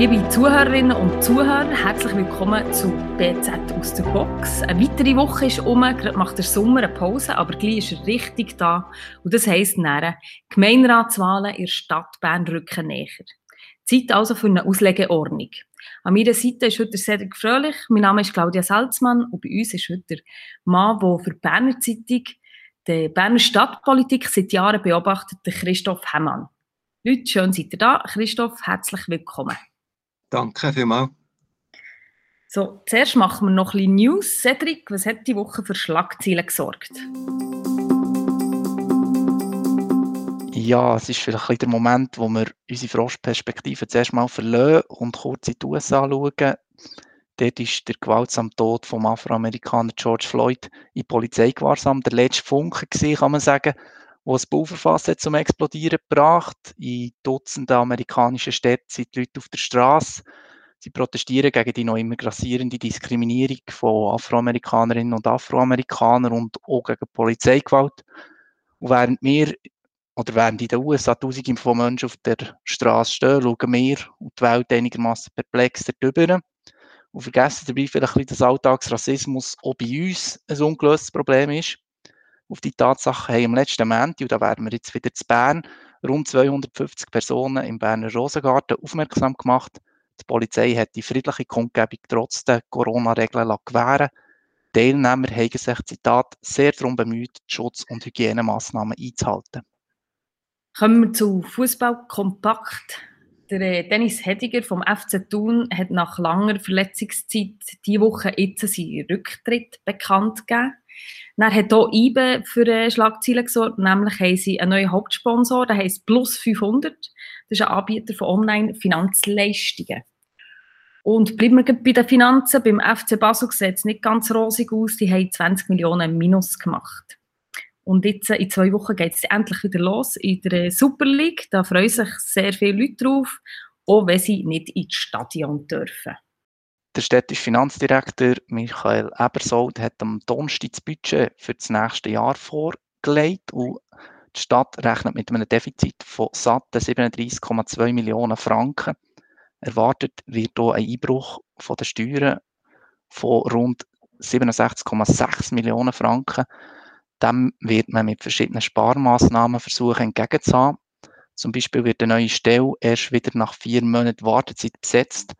Liebe Zuhörerinnen und Zuhörer, herzlich willkommen zu BZ aus der Box. Eine weitere Woche ist um, gerade macht der Sommer eine Pause, aber gleich ist er richtig da. Und das heisst näher, Gemeinderatswahlen in der Stadt Bern rücken näher. Zeit also für eine Auslegeordnung. An meiner Seite ist heute Cedric Fröhlich, mein Name ist Claudia Salzmann und bei uns ist heute der Mann, der für die Berner Zeitung die Berner Stadtpolitik seit Jahren beobachtet, Christoph Hemmann. Leute, schön seid ihr da. Christoph, herzlich willkommen. Danke vielmals. So, zuerst machen wir noch ein bisschen News. Cedric, was hat die Woche für Schlagzeilen gesorgt? Ja, es ist vielleicht ein der Moment, wo wir unsere Frostperspektive zuerst mal verlieren und kurz in die USA schauen. Dort ist der gewaltsame Tod vom Afroamerikaner George Floyd in Polizeigewahrsam der letzte Funke gewesen, kann man sagen, wo das Bauverfass hat zum Explodieren gebracht. In Dutzenden amerikanischen Städten sind die Leute auf der Straße. Sie protestieren gegen die noch immer grassierende Diskriminierung von Afroamerikanerinnen und Afroamerikanern und auch gegen Polizeigewalt. Und während wir oder während in den USA Tausende von Menschen auf der Straße stehen, schauen wir und die Welt einigermaßen perplex darüber und vergessen dabei vielleicht dass Alltagsrassismus auch bei uns ein ungelöstes Problem ist. Auf die Tatsache haben am letzten Montag, und da wären wir jetzt wieder zu Bern, rund 250 Personen im Berner Rosengarten aufmerksam gemacht. Die Polizei hat die friedliche Kundgebung trotz der Corona-Regeln gewähren Teilnehmer haben sich, Zitat, sehr darum bemüht, Schutz- und Hygienemaßnahmen einzuhalten. Kommen wir zu Fußball kompakt. Der äh, Dennis Hediger vom FC Thun hat nach langer Verletzungszeit diese Woche jetzt seinen Rücktritt bekannt gegeben. Dann hat auch IBE für äh, Schlagzeilen gesorgt, nämlich haben sie einen neuen Hauptsponsor, der heißt Plus 500. Das ist ein Anbieter von Online-Finanzleistungen. Und bleiben wir bei den Finanzen. Beim FC Basel sieht es nicht ganz rosig aus. Die haben 20 Millionen Minus gemacht. Und jetzt in zwei Wochen geht es endlich wieder los in der Super League. Da freuen sich sehr viele Leute drauf, auch wenn sie nicht ins Stadion dürfen. Der städtische Finanzdirektor Michael Ebersold hat am Donnerstag das Budget für das nächste Jahr vorgelegt und die Stadt rechnet mit einem Defizit von satten 37,2 Millionen Franken. Erwartet wird hier ein Einbruch von den Steuern von rund 67,6 Millionen Franken. Dem wird man mit verschiedenen Sparmaßnahmen versuchen entgegenzuhaben. Zum Beispiel wird eine neue Stelle erst wieder nach vier Monaten Wartezeit besetzt.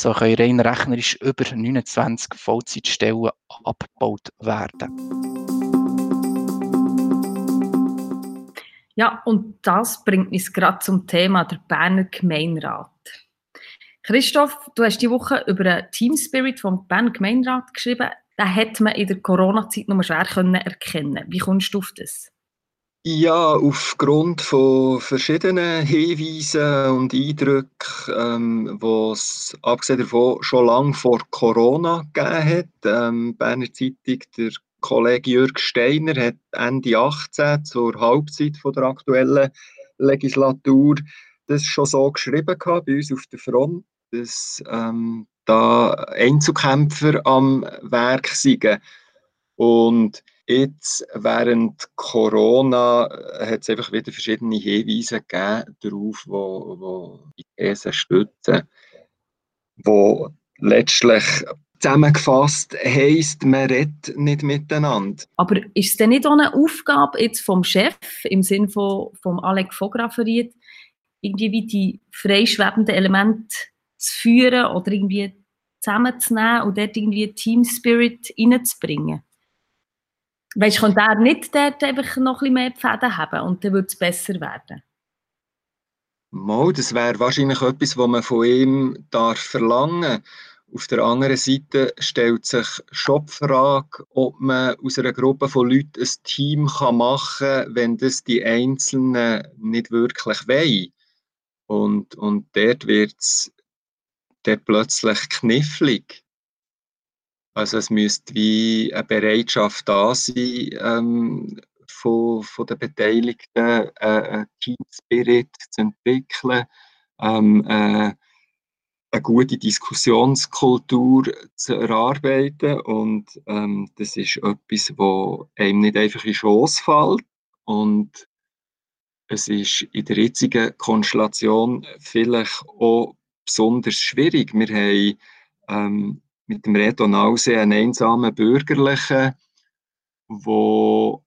So können rein rechnerisch über 29 Vollzeitstellen abgebaut werden. Ja, und das bringt uns gerade zum Thema der Berner Gemeinderat. Christoph, du hast die Woche über den Team Spirit vom Berner Gemeinderat geschrieben den hat man in der Corona-Zeit nur schwer erkennen. Wie kommst du auf das? Ja, aufgrund von verschiedenen Hinweisen und Eindrücken, ähm, die es abgesehen davon schon lange vor Corona gegeben hat. Ähm, Berner Zeitung, der Kollege Jürg Steiner hat Ende 18 zur Halbzeit von der aktuellen Legislatur das schon so geschrieben gehabt, bei uns auf der Front, dass ähm, da Einzelkämpfer am Werk sind. Und jetzt während Corona hat es einfach wieder verschiedene Hinweise gegeben darauf, wo, wo die These stützen, wo letztlich zusammengefasst heisst, man redet nicht miteinander. Aber ist es denn nicht auch eine Aufgabe jetzt vom Chef im Sinne von vom Alec Fograferiet, irgendwie wie die freischwebenden Elemente zu führen oder irgendwie zusammenzunehmen und dort irgendwie Team Spirit reinzubringen. Weißt du, könnte er nicht dort einfach noch ein bisschen mehr Pfäden haben und dann würde es besser werden? Mal, das wäre wahrscheinlich etwas, was man von ihm darf verlangen Auf der anderen Seite stellt sich schon die Frage, ob man aus einer Gruppe von Leuten ein Team machen kann, wenn das die Einzelnen nicht wirklich wollen. Und, und dort wird es plötzlich knifflig. Also es müsste wie eine Bereitschaft da sein, ähm, von, von den Beteiligten äh, einen Team-Spirit zu entwickeln, ähm, äh, eine gute Diskussionskultur zu erarbeiten und ähm, das ist etwas, wo einem nicht einfach in Schoß fällt und es ist in der jetzigen Konstellation vielleicht auch besonders schwierig. Wir haben ähm, mit dem Reto Nause einen einsamen Bürgerlichen, wo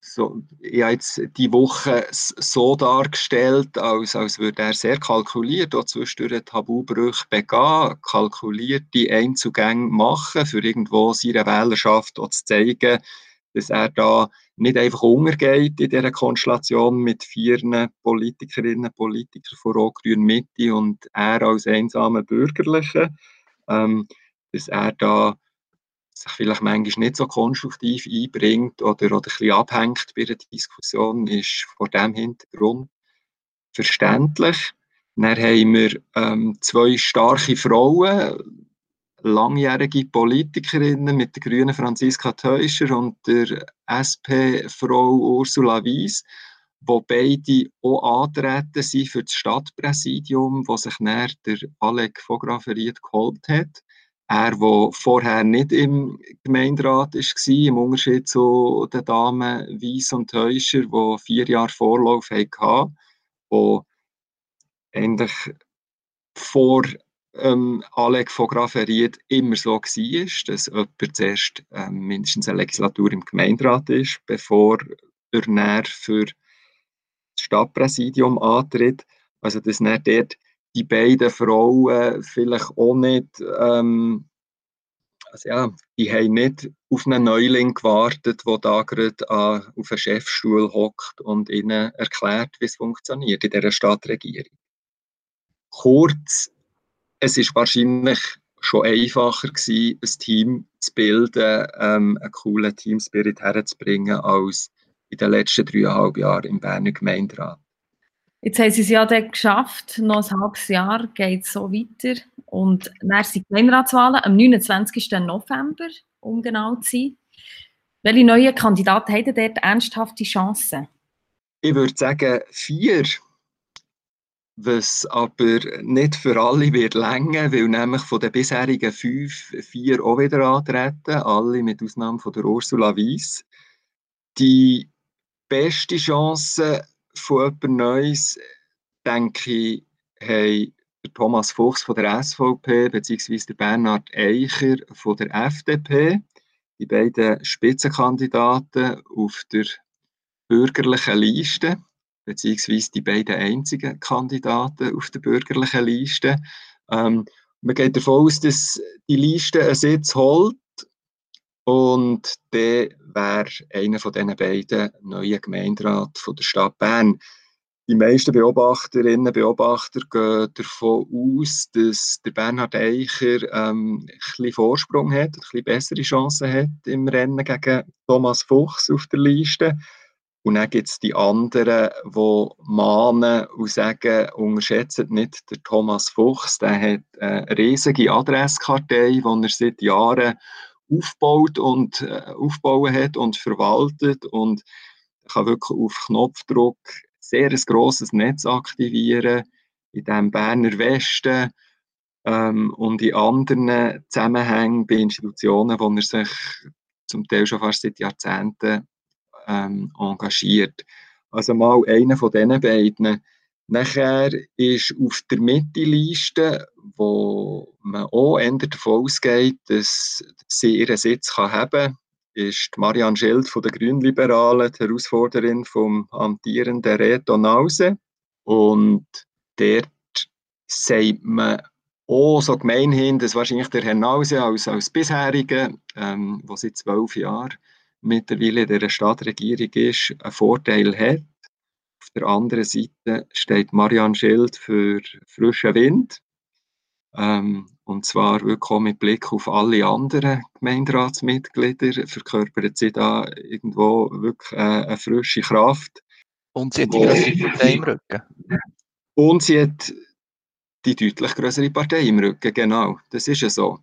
so, ich habe jetzt die Woche so dargestellt, als, als würde er sehr kalkuliert, auch zwischendurch Tabubrüche begehen, kalkuliert die Einzugänge machen, für irgendwo seiner Wählerschaft auch zu zeigen, dass er da nicht einfach untergeht in dieser Konstellation mit vier Politikerinnen und Politikern von Rot-Grün Mitte und er als einsamer Bürgerlicher, ähm, dass er da sich vielleicht manchmal nicht so konstruktiv einbringt oder, oder ein bisschen abhängt bei der Diskussion, ist vor dem Hintergrund verständlich. Dann haben wir ähm, zwei starke Frauen, langjährige Politikerinnen mit der grünen Franziska Teuscher und der SP-Frau Ursula Wies, wo beide auch antreten sind für das Stadtpräsidium, wo sich näher der Alec von Graferiet geholt hat. Er, der vorher nicht im Gemeinderat war, im Unterschied zu den Damen Weiss und Teuscher, die vier Jahre Vorlauf hatten, die eigentlich vor ähm, Alec von Graferiet immer so war, dass jemand zuerst ähm, mindestens eine Legislatur im Gemeinderat ist, bevor er für das Stadtpräsidium antritt. Also, dass dann dort die beiden Frauen vielleicht auch nicht, ähm, also ja, die haben nicht auf einen Neuling gewartet, der da gerade auf einen Chefstuhl hockt und ihnen erklärt, wie es funktioniert in dieser Stadtregierung. Kurz, es ist wahrscheinlich schon einfacher gewesen, ein Team zu bilden, ähm, einen coolen Teamspirit herzubringen, als in den letzten dreieinhalb Jahren im Berner Gemeinderat. Jetzt haben sie es ja dann geschafft, noch ein halbes Jahr geht es so weiter. Und dann sind die Gemeinderatswahlen am 29. November, um genau zu sein. Welche neuen Kandidaten haben dort ernsthafte Chancen? Ich würde sagen vier, was aber nicht für alle wird länger, weil nämlich von den bisherigen fünf vier auch wieder antreten, alle mit Ausnahme von der Ursula Weiss. Die beste Chance von jemand Neues, denke ich, haben Thomas Fuchs von der SVP bzw. der Bernhard Eicher von der FDP, die beiden Spitzenkandidaten auf der bürgerlichen Liste, beziehungsweise die beiden einzigen Kandidaten auf der bürgerlichen Liste. Ähm, man geht davon aus, dass die Liste einen Sitz holt und der wäre einer von diesen beiden neuen Gemeinderat von der Stadt Bern. Die meisten Beobachterinnen und Beobachter gehen davon aus, dass der Bernhard Eicher ähm, ein bisschen Vorsprung hat, ein bisschen bessere Chancen hat im Rennen gegen Thomas Fuchs auf der Liste. Und dann gibt es die anderen, die mahnen und sagen, unterschätzt nicht den Thomas Fuchs, der hat eine riesige Adresskartei, die er seit Jahren aufbaut und äh, aufbauen hat und verwaltet und kann wirklich auf Knopfdruck sehr ein grosses Netz aktivieren in dem Berner Westen ähm, und in anderen Zusammenhängen bei Institutionen, wo er sich zum Teil schon fast seit Jahrzehnten ähm, engagiert. Also mal einer von diesen beiden. Nachher ist auf der Mitte-Liste, wo man auch eher davon ausgeht, dass sie ihren Sitz kann haben kann, ist Marianne Schild von den Grünliberalen, die Herausforderin vom amtierenden Reto Nause. Und dort sagt man auch so gemeinhin, dass wahrscheinlich der Herr Nause als, als bisherige, ähm, der seit zwölf Jahren mittlerweile in dieser Stadtregierung ist, einen Vorteil hat. Auf der anderen Seite steht Marianne Schild für frischen Wind. Ähm, und zwar wirklich auch mit Blick auf alle anderen Gemeinderatsmitglieder verkörpert sie da irgendwo wirklich äh, eine frische Kraft. Und sie hat die größere Partei im Rücken. Und sie hat die deutlich größere Partei im Rücken, genau. Das ist ja so.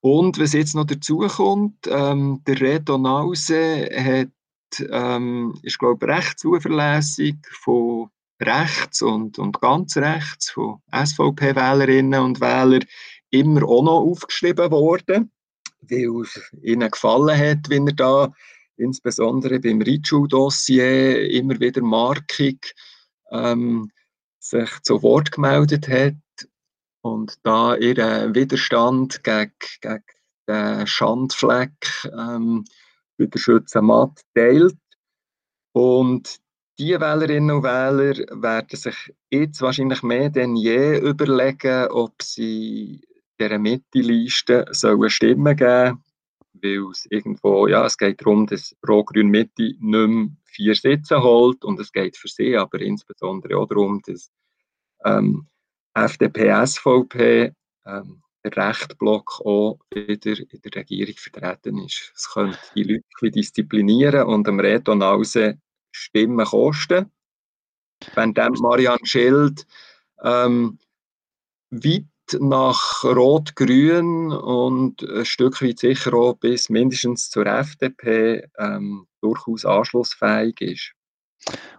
Und was jetzt noch dazu kommt, ähm, der Reto Nause hat, ähm, ist, glaube ich, recht zuverlässig von rechts und, und ganz rechts, von SVP-Wählerinnen und Wählern, immer auch noch aufgeschrieben worden, weil es ihnen gefallen hat, wenn er da insbesondere beim Ritschul-Dossier immer wieder markig ähm, sich zu Wort gemeldet hat und da ihren Widerstand gegen, gegen den Schandfleck ähm, bei der Schützenmatt teilt. Und die Wählerinnen und Wähler werden sich jetzt wahrscheinlich mehr denn je überlegen, ob sie dieser Mitte-Liste stimmen geben weil es irgendwo, ja, es geht darum, dass Rot-Grün Mitte nicht mehr vier Sitze holt und es geht für sie aber insbesondere auch darum, dass ähm, FDP, SVP, ähm, Rechtblock auch wieder in der Regierung vertreten ist. Es könnte die Leute disziplinieren und am Reto Nause Stimmen kosten. Wenn dann Marianne Schild ähm, weit nach Rot-Grün und ein Stück weit sicher auch bis mindestens zur FDP ähm, durchaus anschlussfähig ist.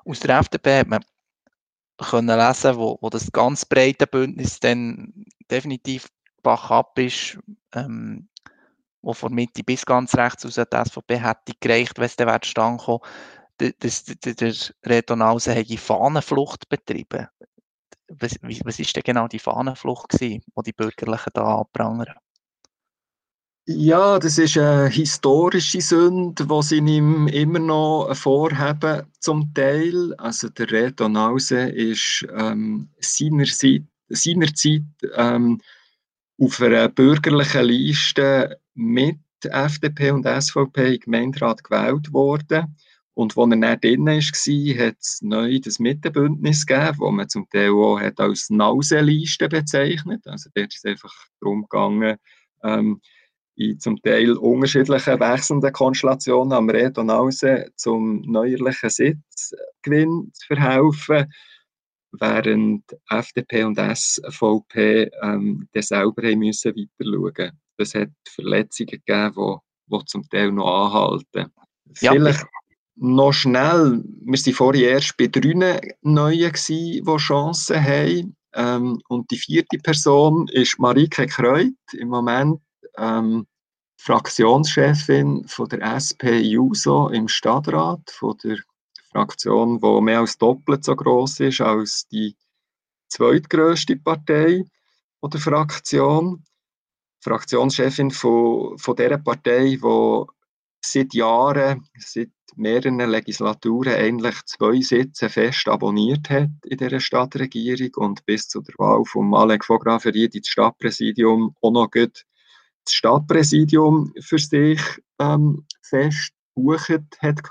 Aus der FDP hat man können lesen, wo, wo das ganz breite Bündnis dann definitiv backup ist, ähm, wo von Mitte bis ganz rechts aus die SVP hätte gereicht, wenn es dann wäre stand kommen, dass der Reto Nause hätte Fahnenflucht betrieben. Was, ist denn genau die Fahnenflucht gewesen, die die Bürgerlichen da abprangern? Ja, das ist eine historische Sünde, die sie ihm immer noch vorhaben, zum Teil. Also der Reto Nause ist ähm, seinerzeit, seinerzeit ähm, auf einer bürgerlichen Liste mit FDP und SVP im Gemeinderat gewählt worden. Und als er dann drin war, hat es neu das Mittenbündnis gegeben, das man zum Teil auch hat als Nause-Liste bezeichnet. Also dort ist es einfach darum gegangen, ähm, in zum Teil unterschiedlichen wechselnden Konstellationen am Red und Nause zum neuerlichen Sitzgewinn zu verhelfen, während FDP und SVP ähm, dann selber haben müssen weiter schauen. Es hat Verletzungen gegeben, die, die zum Teil noch anhalten. Ja. Vielleicht noch schnell, wir waren vorher erst bei drei Neuen, die Chancen haben. Ähm, und die vierte Person ist Marike Kreut, im Moment ähm, Fraktionschefin von der SP-JUSO im Stadtrat, von der Fraktion, die mehr als doppelt so groß ist als die zweitgrößte Partei der Fraktion. Fraktionschefin von, von dieser Partei, die seit Jahren, seit mehreren Legislaturen eigentlich zwei Sitze fest abonniert hat in dieser Stadtregierung und bis zu der Wahl von Malek Vograferiet ins Stadtpräsidium auch noch gut das Stadtpräsidium für sich ähm, fest gebucht hat.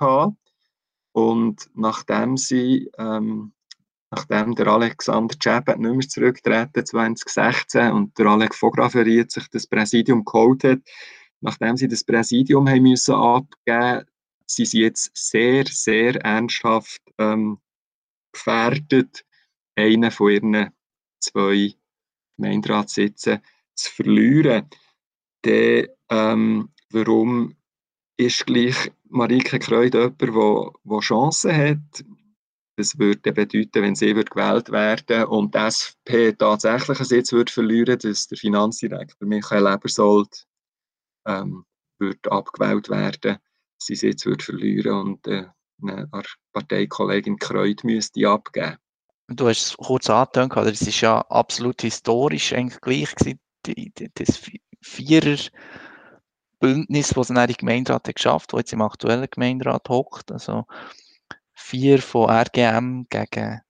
Und nachdem sie, ähm, nachdem der Alexander Chabet nicht mehr zurücktreten 2016 und der Alex Vograferiet sich das Präsidium geholt hat, nachdem sie das Präsidium haben müssen abgeben sind sie jetzt sehr, sehr ernsthaft ähm, gefährdet, einen von ihren zwei Gemeinderatssitzen zu verlieren. Dann, ähm, warum ist gleich Marike Kreuz jemand, der Chancen hat? Das würde bedeuten, wenn sie wird gewählt werden und die SP tatsächlich einen Sitz würde verlieren, dass der Finanzdirektor Michael Ebersold ähm, würde abgewählt werden, sie Sitz würde verlieren und äh, eine Parteikollegin Kreuz müsste abgeben. Du hast es kurz angetönt, es ist ja absolut historisch eigentlich gleich das Vierer Bündnis, das dann die Gemeinderat hat geschafft, das jetzt im aktuellen Gemeinderat hockt. Also vier von RGM gegen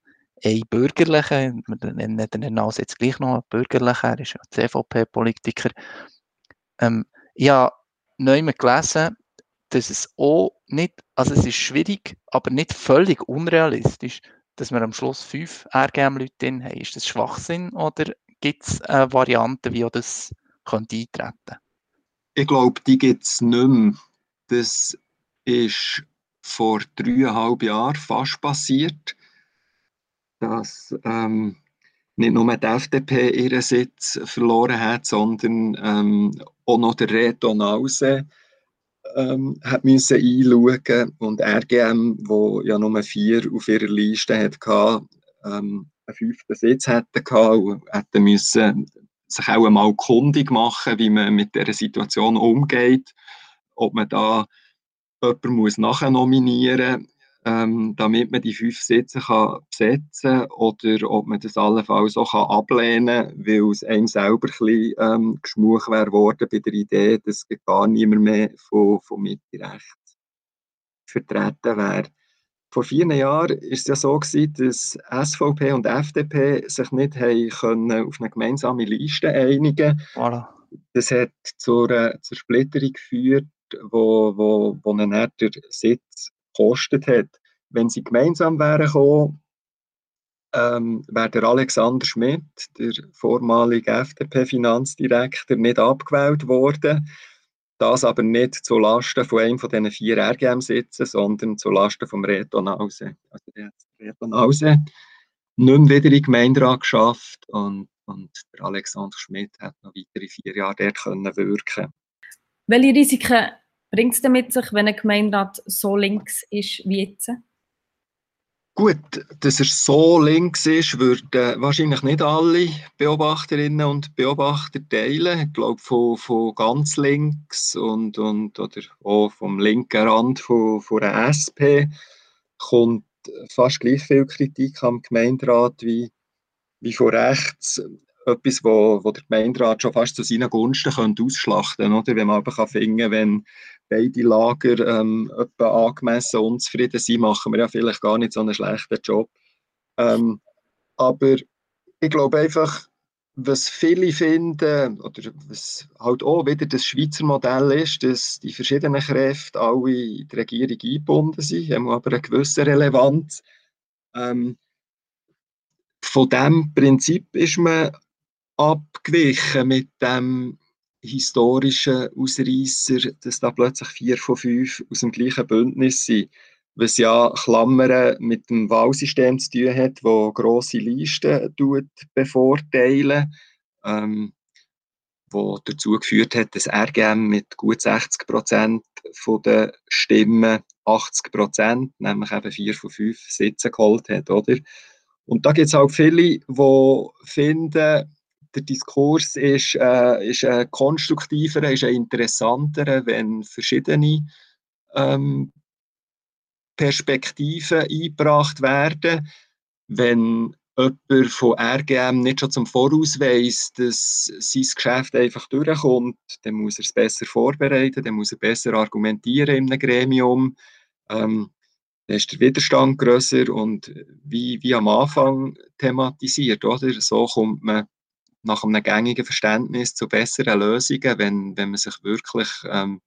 ein Bürgerlicher. Wir nennen den also jetzt gleich noch einen Bürgerlichen, er ist ja CVP-Politiker. Ähm, ich habe neu gelesen, dass es auch nicht, also es ist schwierig, aber nicht völlig unrealistisch, dass wir am Schluss fünf RGM-Leute haben. Ist das Schwachsinn oder gibt es eine Variante, wie das könnte eintreten Ich glaube, die gibt es nicht mehr. Das ist vor dreieinhalb Jahren fast passiert, dass ähm, nicht nur die FDP ihren Sitz verloren hat, sondern ähm, auch noch der Reto Nause ähm, hat müssen einschauen und RGM, wo ja nur vier auf ihrer Liste hatte, ähm, einen fünften Sitz hätte gehabt, hätte müssen sich auch einmal kundig machen, wie man mit dieser Situation umgeht, ob man da jemanden muss nachnominieren ähm, damit man die fünf Sitze kann besetzen kann oder ob man das allenfalls auch kann ablehnen kann, weil es einem selber ein bisschen ähm, geschmuch wäre worden bei der Idee, dass gar niemand mehr von, von Mitte vertreten wäre. Vor vier Jahren war es ja so, gewesen, dass SVP und FDP sich nicht haben können auf eine gemeinsame Liste einigen voilà. Das hat zur, äh, zur Splitterung geführt, wo, wo, wo ihnen der Sitz gekostet hat. Wenn sie gemeinsam wären gekommen, ähm, wäre der Alexander Schmidt, der vormalige FDP-Finanzdirektor, nicht abgewählt worden. Das aber nicht zulasten von einem von diesen vier RGM-Sitzen, sondern zulasten vom Reto Nause. Also der hat Reto Nause nicht wieder in den Gemeinderat geschafft und, und der Alexander Schmidt hat noch weitere vier Jahre dort können wirken Welche Risiken bringt es denn mit sich, wenn ein Gemeinderat so links ist wie jetzt? Gut, dass er so links ist, würden wahrscheinlich nicht alle Beobachterinnen und Beobachter teilen. Ich glaube, von, von ganz links und, und oder auch vom linken Rand von, von der SP kommt fast gleich viel Kritik am Gemeinderat wie, wie von rechts. Etwas, wo, wo der Gemeinderat schon fast zu seinen Gunsten könnte ausschlachten könnte, wenn man aber kann finden wenn beide Lager ähm, angemessen unzufrieden sind, machen wir ja vielleicht gar nicht so einen schlechten Job. Ähm, aber ich glaube einfach, was viele finden, oder was halt auch wieder das Schweizer Modell ist, dass die verschiedenen Kräfte alle in die Regierung eingebunden sind, haben aber eine gewisse Relevanz. Ähm, von diesem Prinzip ist man abgewichen mit dem historischen Ausreißer, dass da plötzlich vier von fünf aus dem gleichen Bündnis sind, was ja Klammern mit dem Wahlsystem zu tun hat, wo grosse Listen bevorteilen, ähm, wo dazu geführt hat, dass RGM mit gut 60 Prozent der Stimmen 80 Prozent, nämlich eben vier von fünf Sitzen geholt hat, oder? Und da gibt es auch viele, die finden, der Diskurs ist, äh, ist ein konstruktiver, ist ein interessanter, wenn verschiedene ähm, Perspektiven eingebracht werden. Wenn jemand von RGM nicht schon zum Voraus weiss, dass sein Geschäft einfach durchkommt, dann muss er es besser vorbereiten, dann muss er besser argumentieren in einem Gremium. Ähm, dann ist der Widerstand grösser und wie, wie am Anfang thematisiert, oder? so kommt man nach einem gängigen Verständnis zu besseren Lösungen, wenn, wenn man sich wirklich ähm,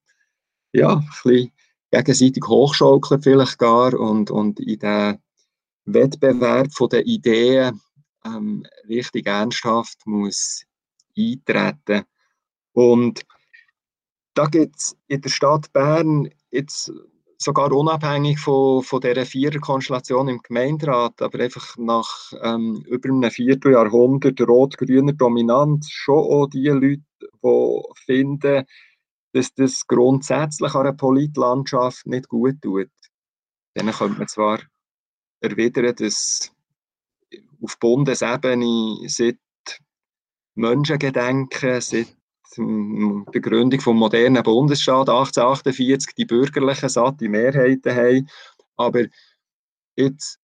ja, ein bisschen gegenseitig hochschaukelt vielleicht gar und, und in den Wettbewerb von den Ideen ähm, richtig ernsthaft muss eintreten. Und da gibt es in der Stadt Bern jetzt sogar unabhängig von, von dieser Viererkonstellation im Gemeinderat, aber einfach nach ähm, über einem Vierteljahrhundert rot-grüner Dominanz schon auch die Leute, die finden, dass das grundsätzlich an einer Politlandschaft nicht gut tut. Dann könnte man zwar erwidern, dass auf Bundesebene seit Menschengedenken, seit der Gründung des modernen Bundesstaats 1848 die bürgerlichen satte Mehrheiten haben. Aber jetzt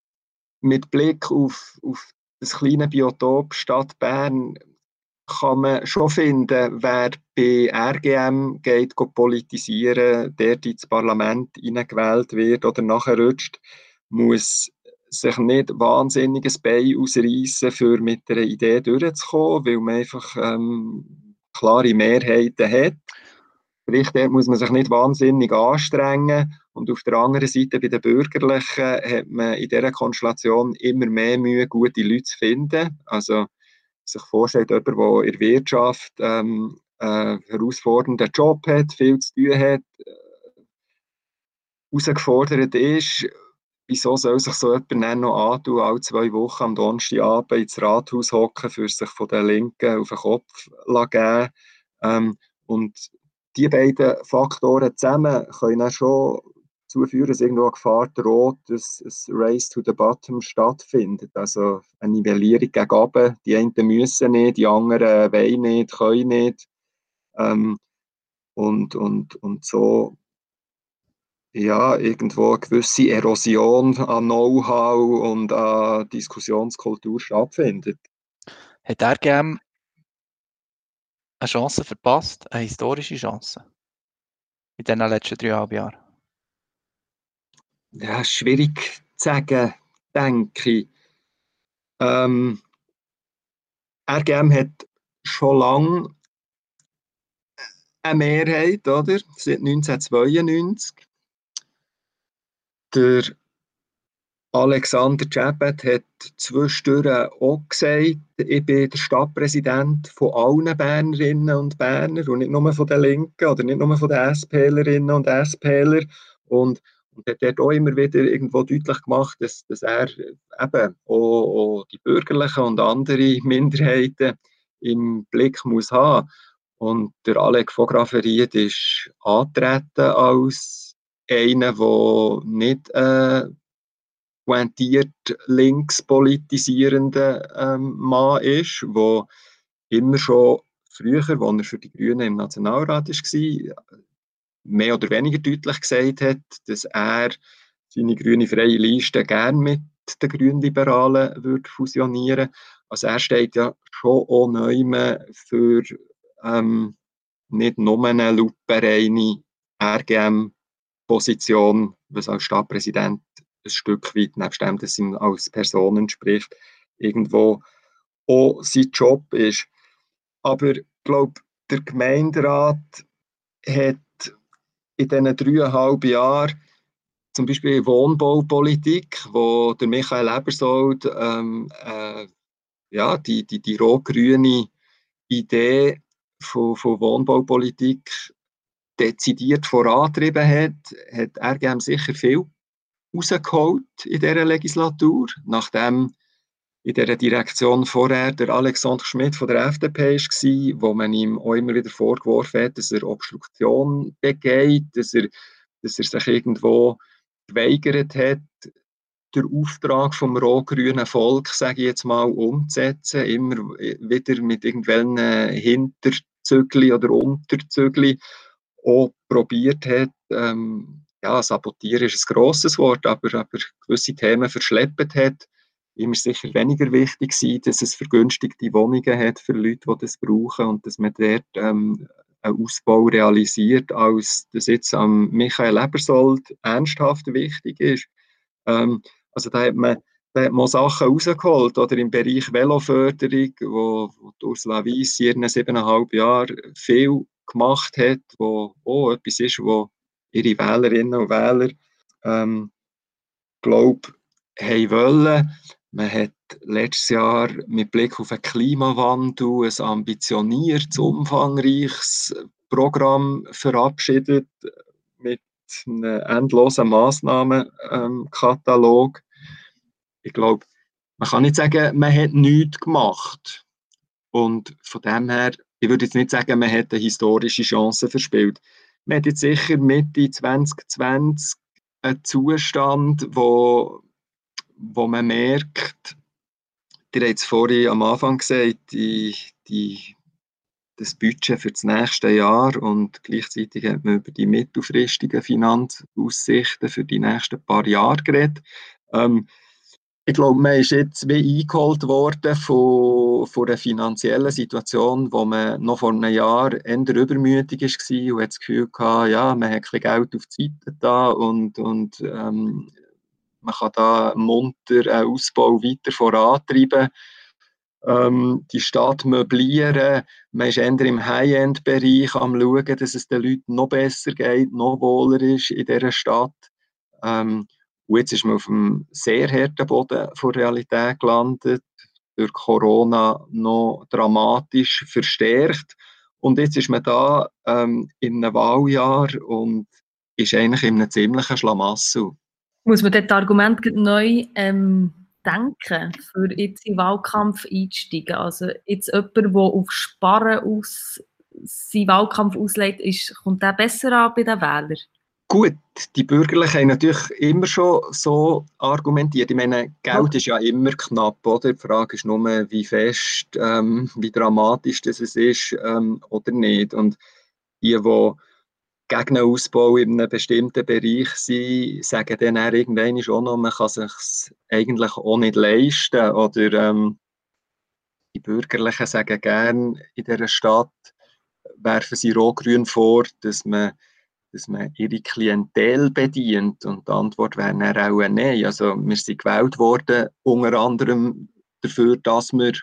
mit Blick auf, auf das kleine Biotop Stadt Bern kann man schon finden, wer bei RGM geht, geht politisieren, der ins Parlament hineingewählt wird oder nachher rutscht, muss sich nicht wahnsinniges Bein ausreißen, für mit einer Idee durchzukommen, weil man einfach ähm, klare Mehrheiten hat. Dort muss man sich nicht wahnsinnig anstrengen. Und auf der anderen Seite, bei den Bürgerlichen, hat man in dieser Konstellation immer mehr Mühe, gute Leute zu finden. Also, sich vorstellt, jemand, der in der Wirtschaft ähm, einen herausfordernden Job hat, viel zu tun hat, äh, herausgefordert ist, wieso soll sich so jemand dann noch antun, alle zwei Wochen am Donnerstagabend ins Rathaus hocken, für sich von den Linken auf den Kopf geben. Ähm, und die beiden Faktoren zusammen können dann schon dazu führen, dass irgendwo eine Gefahr droht, dass ein Race to the Bottom stattfindet. Also eine Nivellierung gegen oben. Die einen müssen nicht, die anderen wollen nicht, können nicht. Ähm, und, und, und so ja, irgendwo eine gewisse Erosion an Know-how und an Diskussionskultur stattfindet. Hat er gerne eine Chance verpasst, eine historische Chance in den letzten dreieinhalb Jahren? Ja, schwierig zu sagen, denke ich. Ähm, RGM hat schon lange eine Mehrheit, oder? Seit 1992. Der Alexander Chabet hat zwischendurch auch gesagt, ich bin der Stadtpräsident von allen Bernerinnen und Berner und nicht nur von den Linken oder nicht nur von den SPlerinnen und SPler. Und, und hat dort auch immer wieder irgendwo deutlich gemacht, dass, dass er eben auch, auch die bürgerlichen und andere Minderheiten im Blick muss haben. Und der Alec von Grafferied ist antreten als einer, der nicht äh, pointiert links politisierender ähm, Mann ist, der immer schon früher, als er für die Grünen im Nationalrat war, mehr oder weniger deutlich gesagt hat, dass er seine grüne freie Liste gerne mit den Grünliberalen würde fusionieren. Also er steht ja schon auch neu für ähm, nicht nur eine lupenreine RGM-Position, was als Stadtpräsident ein Stück weit, nebst dem, dass ihm als Person entspricht, irgendwo auch sein Job ist. Aber ich glaube, der Gemeinderat hat in diesen dreieinhalb Jahren zum Beispiel Wohnbaupolitik, wo der Michael Ebersold ähm, äh, ja, die, die, die rot-grüne Idee von, von Wohnbaupolitik dezidiert vorantrieben hat, hat RGM sicher viel rausgeholt in dieser Legislatur, nachdem in dieser Direktion vorher der Alexander Schmidt von der FDP war, wo man ihm auch immer wieder vorgeworfen hat, dass er Obstruktion begeht, dass er, dass er sich irgendwo geweigert hat, den Auftrag vom rot-grünen Volk, sage ich jetzt mal, umzusetzen, immer wieder mit irgendwelchen Hinterzügli oder Unterzügli auch probiert hat, ähm, ja, sabotieren ist ein grosses Wort, aber, aber gewisse Themen verschleppt hat. Ist sicher weniger wichtig gewesen, dass es vergünstigte Wohnungen hat für Leute, die das brauchen und dass man dort ähm, einen Ausbau realisiert, als das jetzt am Michael Ebersold ernsthaft wichtig ist. Ähm, also da hat man da hat man Sachen rausgeholt, oder im Bereich Veloförderung, wo, wo Ursula Weiss in ihren siebeneinhalb Jahren viel gemacht hat, wo auch etwas ist, wo ihre Wählerinnen und Wähler, ähm, glaube haben wollen. Man hat letztes Jahr mit Blick auf den Klimawandel ein ambitioniertes, umfangreiches Programm verabschiedet mit einem endlosen Massnahmenkatalog. Ich glaube, man kann nicht sagen, man hat nichts gemacht. Und von dem her, ich würde jetzt nicht sagen, man hat eine historische Chance verspielt man hat jetzt sicher Mitte 2020 einen Zustand, wo, wo man merkt, ihr habt es vorhin am Anfang gesagt, die, die, das Budget für das nächste Jahr und gleichzeitig hat man über die mittelfristigen Finanzaussichten für die nächsten paar Jahre geredet. Ähm, ich glaube, man ist jetzt wie eingeholt worden von, von einer finanziellen Situation, wo man noch vor einem Jahr eher übermütig war und hat das Gefühl hatte, ja, man hat ein Geld auf die Seite da und, und ähm, man kann da munter einen Ausbau weiter vorantreiben. Ähm, die Stadt möblieren, man ist eher im High-End-Bereich am schauen, dass es den Leuten noch besser geht, noch wohler ist in dieser Stadt. Ähm, und jetzt ist man auf einem sehr harten Boden von Realität gelandet, durch Corona noch dramatisch verstärkt. Und jetzt ist man da ähm, in einem Wahljahr und ist eigentlich in einem ziemlichen Schlamassel. Muss man dort Argument neu ähm, denken, für jetzt in den Wahlkampf einzusteigen? Also jetzt jemand, der auf Sparen aus seinen Wahlkampf auslegt, ist, kommt der besser an bei den Wählern? Gut, die Bürgerlichen haben natürlich immer schon so argumentiert. Ich meine, Geld ist ja immer knapp, oder? Die Frage ist nur, wie fest, ähm, wie dramatisch das ist ähm, oder nicht. Und die, die gegen einen Ausbau in einem bestimmten Bereich sind, sagen dann auch irgendwann auch noch, man kann sich eigentlich auch nicht leisten. Oder ähm, die Bürgerlichen sagen gerne in dieser Stadt, werfen sie Rot-Grün vor, dass man, dass man ihre Klientel bedient. Und die Antwort wäre dann auch nein. Also wir sind gewählt worden, unter anderem dafür, dass wir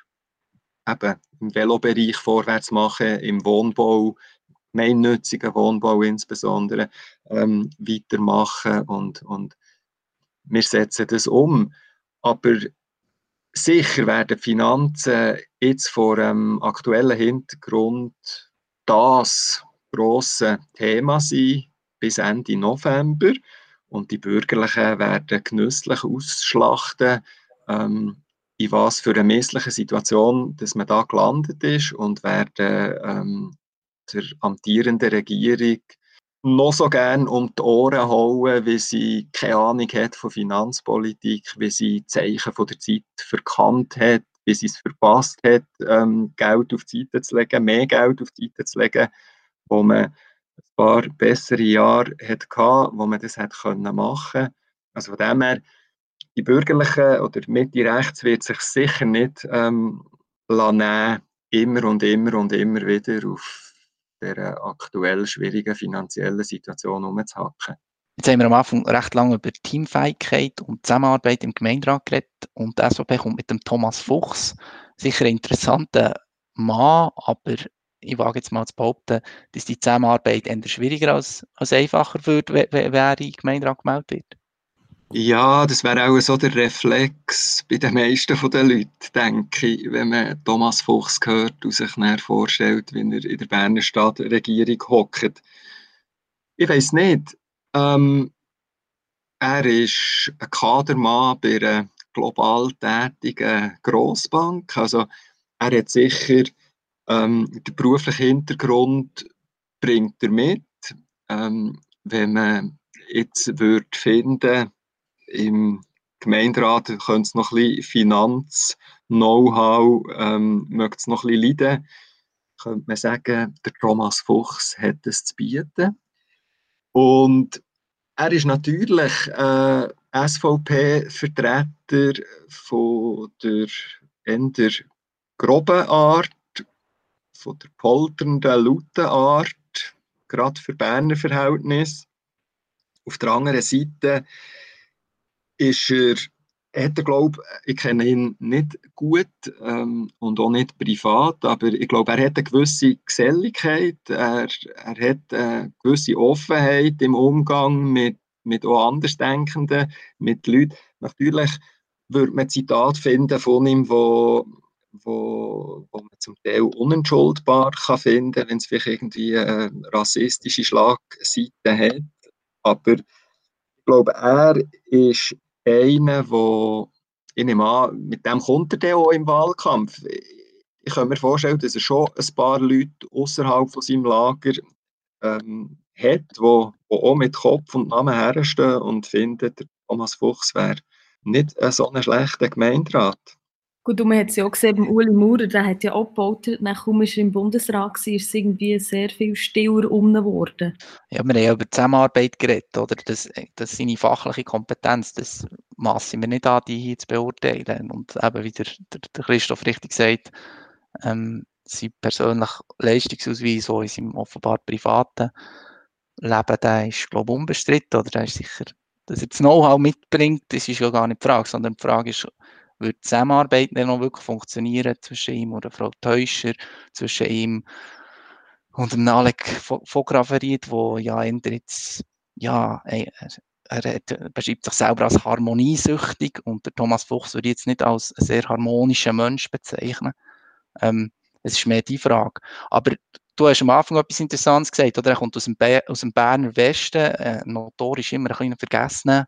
eben im Velobereich vorwärts machen, im Wohnbau, gemeinnützigen Wohnbau insbesondere, ähm, weitermachen und, und wir setzen das um. Aber sicher werden Finanzen jetzt vor dem aktuellen Hintergrund das grosse Thema sein bis Ende November. Und die Bürgerlichen werden genüsslich ausschlachten, ähm, in was für eine missliche Situation dass man da gelandet ist und werden ähm, der amtierenden Regierung noch so gern um die Ohren hauen, wie sie keine Ahnung hat von Finanzpolitik, wie sie Zeichen von der Zeit verkannt hat, wie sie es verpasst hat, ähm, Geld auf die Seite zu legen, mehr Geld auf die Seite zu legen, wo man ein paar bessere Jahre hatte, wo man das hätte machen können. Also von dem her, die Bürgerlichen oder Mitte rechts wird sich sicher nicht ähm, nehmen, immer und immer und immer wieder auf der aktuell schwierigen finanziellen Situation umzuhacken. Jetzt haben wir am Anfang recht lange über Teamfähigkeit und Zusammenarbeit im Gemeinderat geredet und die SVP kommt mit dem Thomas Fuchs, sicher ein interessanter Mann, aber ich wage jetzt mal zu behaupten, dass die Zusammenarbeit eher schwieriger als, als einfacher wird, wenn er in Gemeinderat gemeldet wird. Ja, das wäre auch so der Reflex bei den meisten der Leute, denke ich, wenn man Thomas Fuchs hört und sich näher vorstellt, wie er in der Berner Stadtregierung hockt. Ich weiß nicht. Ähm, er ist ein Kadermann bei einer global tätigen Grossbank. Also er hat sicher ähm, den beruflichen Hintergrund bringt er mit. Ähm, wenn man jetzt würde finden im Gemeinderat könnte es noch ein bisschen Finanz-Know-how, ähm, möchte es noch ein bisschen leiden, könnte man sagen, der Thomas Fuchs hat es zu bieten. Und er ist natürlich äh, SVP-Vertreter von der eher groben Art, von der polternden, lauten Art, gerade für Berner Verhältnisse. Auf der anderen Seite ist er, hat er, glaube ich kenne ihn nicht gut ähm, und auch nicht privat, aber ich glaube, er hat eine gewisse Geselligkeit, er, er hat eine gewisse Offenheit im Umgang mit, mit auch Andersdenkenden, mit Leuten. Natürlich würde man Zitat finden von ihm, wo wo, wo man zum Teil unentschuldbar kann finden, wenn es vielleicht irgendwie eine rassistische Schlagseite hat. Aber ich glaube, er ist einer, wo ich nehme an, mit dem kommt er auch im Wahlkampf. Ich kann mir vorstellen, dass er schon ein paar Leute außerhalb von seinem Lager ähm, hat, die auch mit Kopf und Namen herstehen und finden, der Thomas Fuchs wäre nicht so ein schlechter Gemeinderat. Gut, und man hat es ja auch gesehen, beim Uli Maurer, der hat ja auch gebaut, nachdem er im Bundesrat war, ist es irgendwie sehr viel stiller geworden. Ja, wir haben ja über Zusammenarbeit geredet, oder? Das, das seine fachliche Kompetenz, das maßen wir nicht an, die hier zu beurteilen. Und eben, wie der, der Christoph richtig sagt, ähm, sein persönlicher Leistungsausweis, so in seinem offenbar privaten Leben, der ist, glaube ich, unbestritten, oder? Der ist sicher, dass er das Know-how mitbringt, das ist ja gar nicht die Frage, sondern die Frage ist, würde die Zusammenarbeit dann noch wirklich funktionieren zwischen ihm und Frau Teuscher, zwischen ihm und dem Alec Fograverit, wo ja jetzt, ja, er, er, beschreibt sich selber als harmoniesüchtig und der Thomas Fuchs würde jetzt nicht als sehr harmonischer Mensch bezeichnen. Ähm, es ist mehr die Frage. Aber du hast am Anfang etwas Interessantes gesagt, oder? Er kommt aus dem, aus dem Berner Westen, äh, notorisch immer ein bisschen vergessen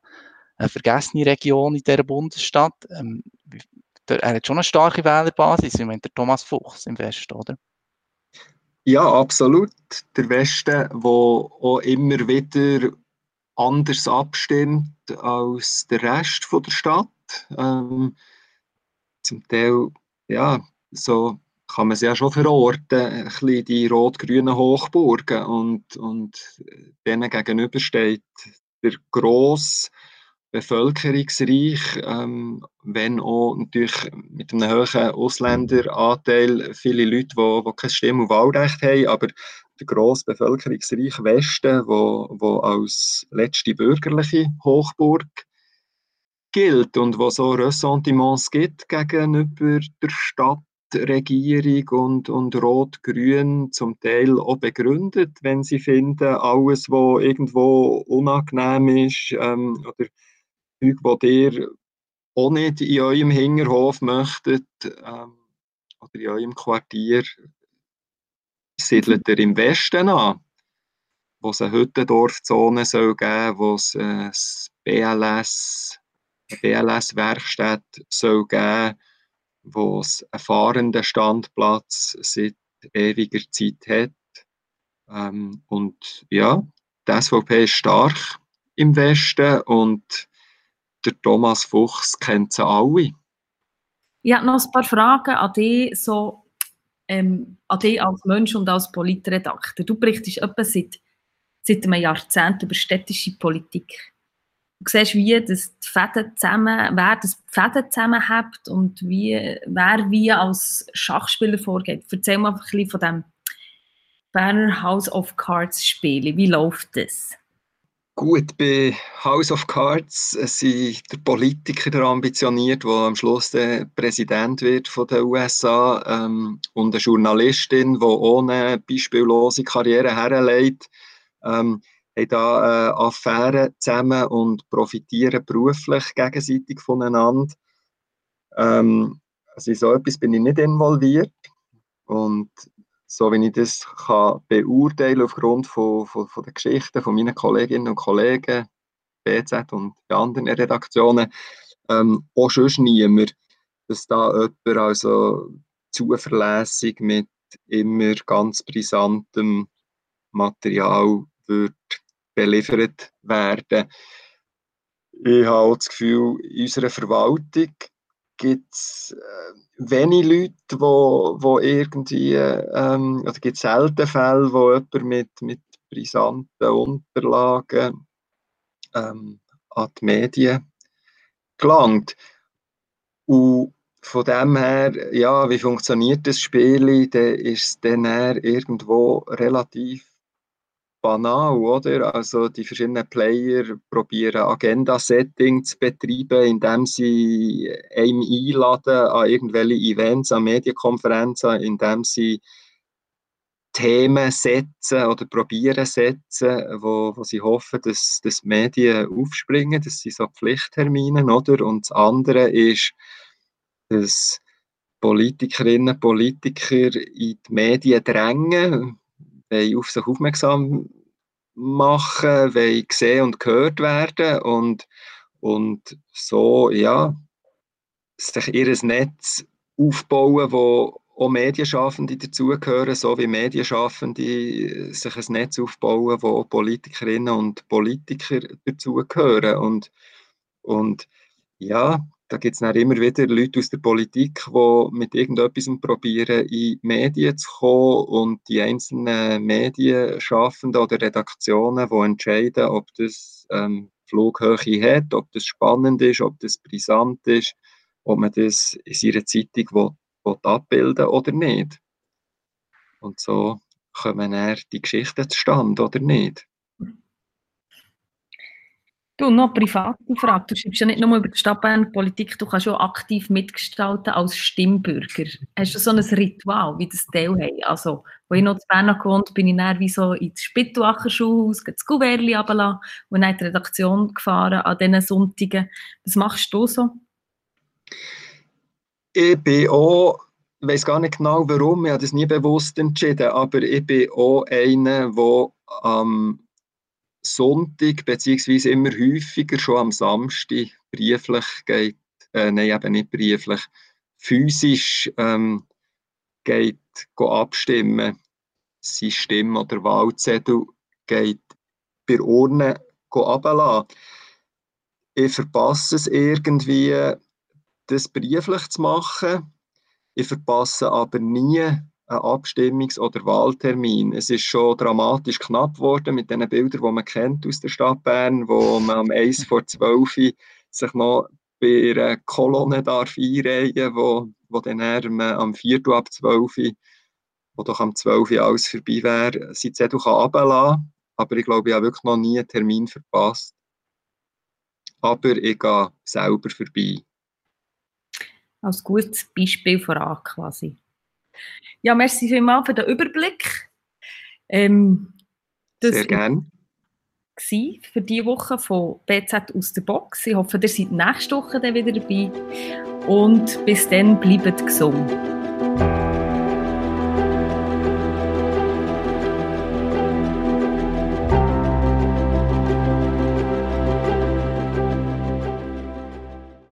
eine vergessene Region in dieser Bundesstadt. Ähm, er hat schon eine starke Wählerbasis, ich meine, der Thomas Fuchs im Westen, oder? Ja, absolut. Der Westen, wo auch immer wieder anders abstimmt als der Rest der Stadt. Ähm, zum Teil, ja, so kann man es ja schon verorten, ein bisschen die rot-grünen Hochburgen und, und denen gegenüber steht der grosse bevölkerungsreich, ähm, wenn auch natürlich mit einem hohen Ausländeranteil. Viele Leute, die, die kein Stimm- und Wahlrecht haben, aber der grosse bevölkerungsreiche Westen, wo, wo als letzte bürgerliche Hochburg gilt und wo so Ressentiments gibt gegenüber der Stadtregierung und, und Rot-Grün zum Teil auch begründet, wenn sie finden, alles, was irgendwo unangenehm ist ähm, oder Zeug, die ihr auch nicht in eurem Hinterhof möchtet ähm, oder in eurem Quartier, siedelt ihr im Westen an, wo es eine Hüttendorfzone soll geben, wo es ein BLS, eine BLS-Werkstatt soll geben, wo es einen fahrenden Standplatz seit ewiger Zeit hat. Ähm, und ja, die SVP ist stark im Westen und der Thomas Fuchs kennt sie alle. Ich habe noch ein paar Fragen an dich, so, ähm, an dich als Mensch und als Politredakteur. Du berichtest etwa seit, seit einem Jahrzehnt über städtische Politik. Du siehst, wie das die Fäden zusammen, wer das die Fäden zusammenhält und wie, wer wie als Schachspieler vorgeht. Erzähl mal ein bisschen von dem Berner House of Cards Spiel. Wie läuft das? Gut, bei House of Cards sind der Politiker der ambitioniert, der am Schluss der Präsident wird von den USA ähm, und eine Journalistin, die ohne beispiellose Karriere herlegt, ähm, haben da äh, Affären zusammen und profitieren beruflich gegenseitig voneinander. Ähm, also in so etwas bin ich nicht involviert und so wie ich das kann beurteilen aufgrund von, von, von den Geschichten von meinen Kolleginnen und Kollegen, BZ und bei anderen Redaktionen, ähm, auch schon niemand, dass da jemand also zuverlässig mit immer ganz brisantem Material wird beliefert werden. Ich habe auch das Gefühl, in unserer Verwaltung gibt es äh, wenig Leute, wo, wo irgendwie, ähm, oder gibt selten Fälle, wo jemand mit, mit brisanten Unterlagen ähm, an die Medien gelangt. Und von dem her, ja, wie funktioniert das Spiel? Dann ist es dann irgendwo relativ banal, oder? Also die verschiedenen Player probieren Agenda-Setting zu betreiben, indem sie einem einladen an irgendwelche Events, an Medienkonferenzen, indem sie Themen setzen oder probieren setzen, wo, wo sie hoffen, dass, dass Medien aufspringen, das sind so Pflichttermine, oder? Und das andere ist, dass Politikerinnen und Politiker in die Medien drängen, wollen auf sich aufmerksam machen, wollen gesehen und gehört werden und, und so, ja, sich ihr Netz aufbauen, wo auch Medienschaffende dazugehören, so wie Medienschaffende sich ein Netz aufbauen, wo auch Politikerinnen und Politiker dazugehören. Und, und ja, da gibt es dann immer wieder Leute aus der Politik, die mit irgendetwas probieren, in die Medien zu kommen und die einzelnen Medienschaffenden oder Redaktionen, die entscheiden, ob das ähm, Flughöhe hat, ob das spannend ist, ob das brisant ist, ob man das in seiner Zeitung will, will abbilden oder nicht. Und so kommen dann die Geschichten zustande oder nicht. Du, noch private Frage. Du schreibst ja nicht nur über die Stadtberner Politik, du kannst auch aktiv mitgestalten als Stimmbürger. Hast du so ein Ritual, wie das Teil haben? Also, als ich noch zu Bern gewohnt bin ich dann wie so ins Spittwacher Schulhaus, das Gouverli runterlassen und dann in die Redaktion gefahren an diesen Sonntagen. Was machst du so? Ich bin auch, ich weiß gar nicht genau warum, ich habe das nie bewusst entschieden, aber ich bin auch einer, der am Sonntag, beziehungsweise immer häufiger schon am Samstag brieflich geht, äh, nein, eben nicht brieflich, physisch ähm, geht abstimmen, sein Stimm- oder Wahlzettel geht bei Urne ablassen. Ich verpasse es irgendwie, das brieflich zu machen. Ich verpasse aber nie einen Abstimmungs- oder Wahltermin. Es ist schon dramatisch knapp geworden mit den Bildern, die man kennt aus der Stadt Bern, wo man am 1 vor 12 sich noch bei einer Kolonne darf einreihen wo, wo dann am 4 ab 12 wo doch am 12 alles vorbei wäre, sein Zettel runterlassen kann. Aber ich glaube, ich habe wirklich noch nie einen Termin verpasst. Aber ich gehe selber vorbei. Als gutes Beispiel voran quasi. Ja, merci vielmals für den Überblick. Ähm, Sehr gerne. für diese Woche von BZ aus der Box. Ich hoffe, ihr seid nächste Woche dann wieder dabei. Und bis dann, bleibt gesund.